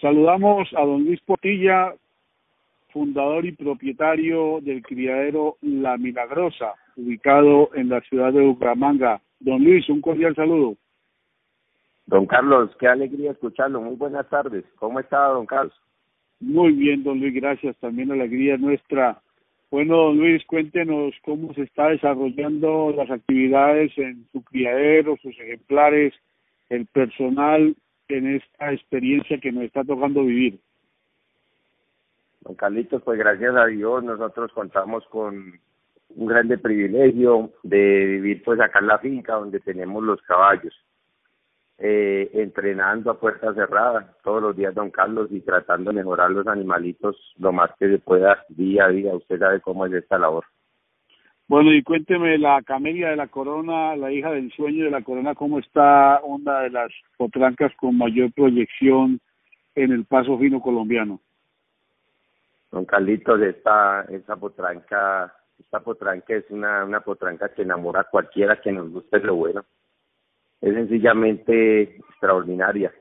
Saludamos a don Luis Potilla, fundador y propietario del criadero La Milagrosa, ubicado en la ciudad de Bucaramanga. Don Luis, un cordial saludo. Don Carlos, qué alegría escucharlo. Muy buenas tardes. ¿Cómo está, don Carlos? Muy bien, don Luis, gracias. También alegría nuestra. Bueno, don Luis, cuéntenos cómo se está desarrollando las actividades en su criadero, sus ejemplares, el personal en esta experiencia que nos está tocando vivir. Don Carlitos, pues gracias a Dios nosotros contamos con un grande privilegio de vivir pues acá en la finca donde tenemos los caballos, eh, entrenando a puerta cerrada todos los días, don Carlos, y tratando de mejorar los animalitos lo más que se pueda día a día. Usted sabe cómo es esta labor. Bueno, y cuénteme la camelia de la corona, la hija del sueño de la corona, ¿cómo está una de las potrancas con mayor proyección en el paso fino colombiano? Don Carlitos, esta, esta potranca, esta potranca es una, una potranca que enamora a cualquiera que nos guste lo bueno. Es sencillamente extraordinaria.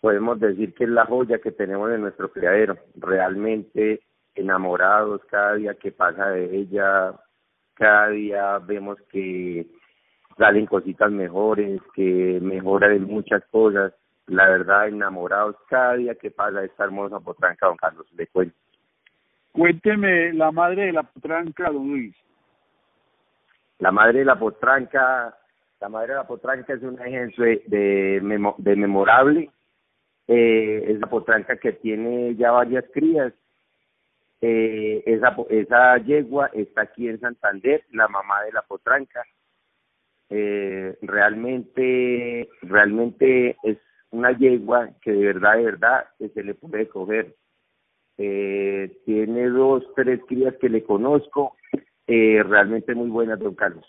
Podemos decir que es la joya que tenemos en nuestro criadero. Realmente enamorados cada día que pasa de ella, cada día vemos que salen cositas mejores, que mejoran muchas cosas la verdad, enamorados cada día que pasa esta hermosa potranca, don Carlos, le cuento. Cuénteme la madre de la potranca, don Luis. La madre de la potranca, la madre de la potranca es un ejemplo de, de, memorable. Eh, es la potranca que tiene ya varias crías. Eh, esa, esa yegua está aquí en Santander, la mamá de la potranca. Eh, realmente, realmente es una yegua que de verdad, de verdad, se le puede coger. Eh, tiene dos, tres crías que le conozco, eh, realmente muy buenas, don Carlos.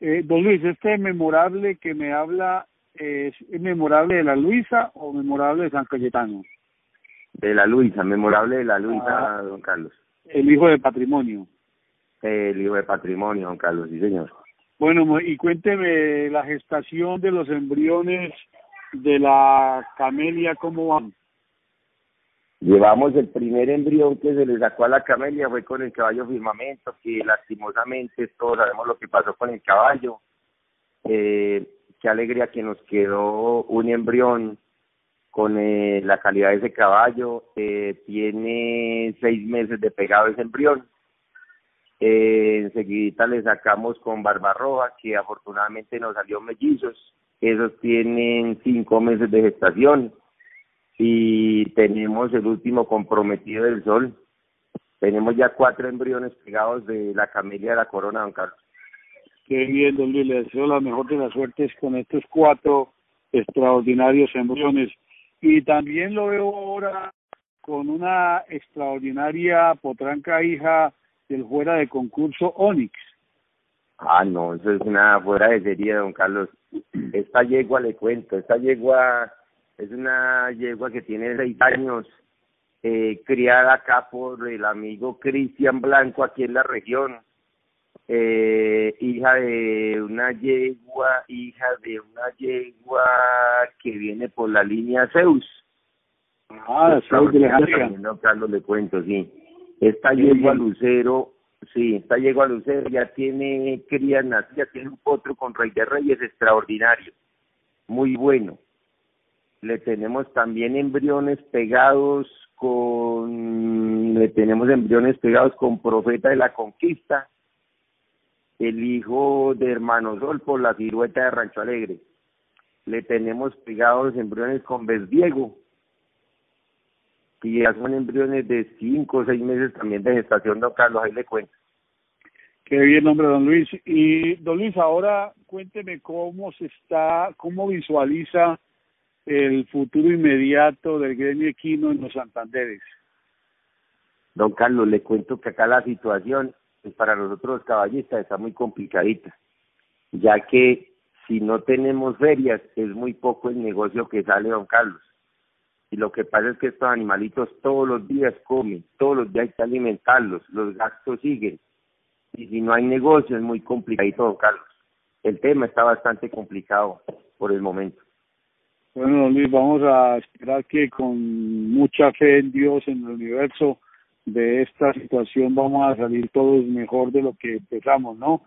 Eh, don Luis, este memorable que me habla, ¿es memorable de la Luisa o memorable de San Cayetano? De la Luisa, memorable de la Luisa, ah, don Carlos. El hijo de patrimonio. el hijo de patrimonio, don Carlos, sí señor. Bueno, y cuénteme la gestación de los embriones de la camelia, ¿cómo van? Llevamos el primer embrión que se le sacó a la camelia, fue con el caballo firmamento, que lastimosamente todos sabemos lo que pasó con el caballo. Eh, qué alegría que nos quedó un embrión con eh, la calidad de ese caballo. Eh, tiene seis meses de pegado ese embrión. Eh, enseguida le sacamos con Barbarroja, que afortunadamente nos salió mellizos esos tienen cinco meses de gestación y tenemos el último comprometido del sol. Tenemos ya cuatro embriones pegados de la camelia de la corona, don Carlos. Qué bien, don Luis, le deseo la mejor de las suertes con estos cuatro extraordinarios embriones. Y también lo veo ahora con una extraordinaria potranca hija del fuera de concurso Onix. Ah, no, eso es una fuera de serie, don Carlos. Esta yegua, le cuento, esta yegua es una yegua que tiene seis años, eh, criada acá por el amigo Cristian Blanco aquí en la región. Eh, hija de una yegua, hija de una yegua que viene por la línea Zeus. Ah, Zeus de la Carlos, le cuento, sí. Esta yegua Lucero Sí, está llegó a Lucero, ya tiene crías nacidas, tiene un potro con Rey de Reyes extraordinario, muy bueno. Le tenemos también embriones pegados con, le tenemos embriones pegados con Profeta de la Conquista, el hijo de Hermano Sol por la silueta de Rancho Alegre. Le tenemos pegados embriones con Besdiego, y ya son embriones de cinco o seis meses también de gestación, don Carlos, ahí le cuento. Qué bien, hombre, don Luis. Y, don Luis, ahora cuénteme cómo se está, cómo visualiza el futuro inmediato del gremio equino en los Santanderes. Don Carlos, le cuento que acá la situación, pues para nosotros los caballistas, está muy complicadita, ya que si no tenemos ferias, es muy poco el negocio que sale, don Carlos y lo que pasa es que estos animalitos todos los días comen, todos los días hay que alimentarlos, los gastos siguen. Y si no hay negocio es muy complicadito, Carlos. El tema está bastante complicado por el momento. Bueno, Luis, vamos a esperar que con mucha fe en Dios, en el universo, de esta situación vamos a salir todos mejor de lo que empezamos, ¿no?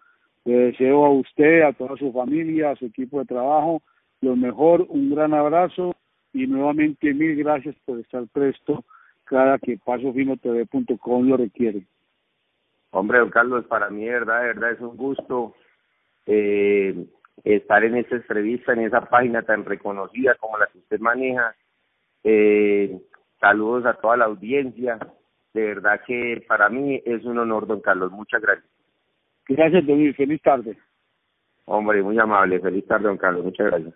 Le deseo a usted, a toda su familia, a su equipo de trabajo, lo mejor, un gran abrazo y nuevamente mil gracias por estar presto cada que pasofinotv.com lo requiere. Hombre, don Carlos, para mí, de verdad, de verdad es un gusto eh, estar en esta entrevista, en esa página tan reconocida como la que usted maneja. Eh, saludos a toda la audiencia. De verdad que para mí es un honor, don Carlos. Muchas gracias. Gracias, don Feliz tarde. Hombre, muy amable. Feliz tarde, don Carlos. Muchas gracias.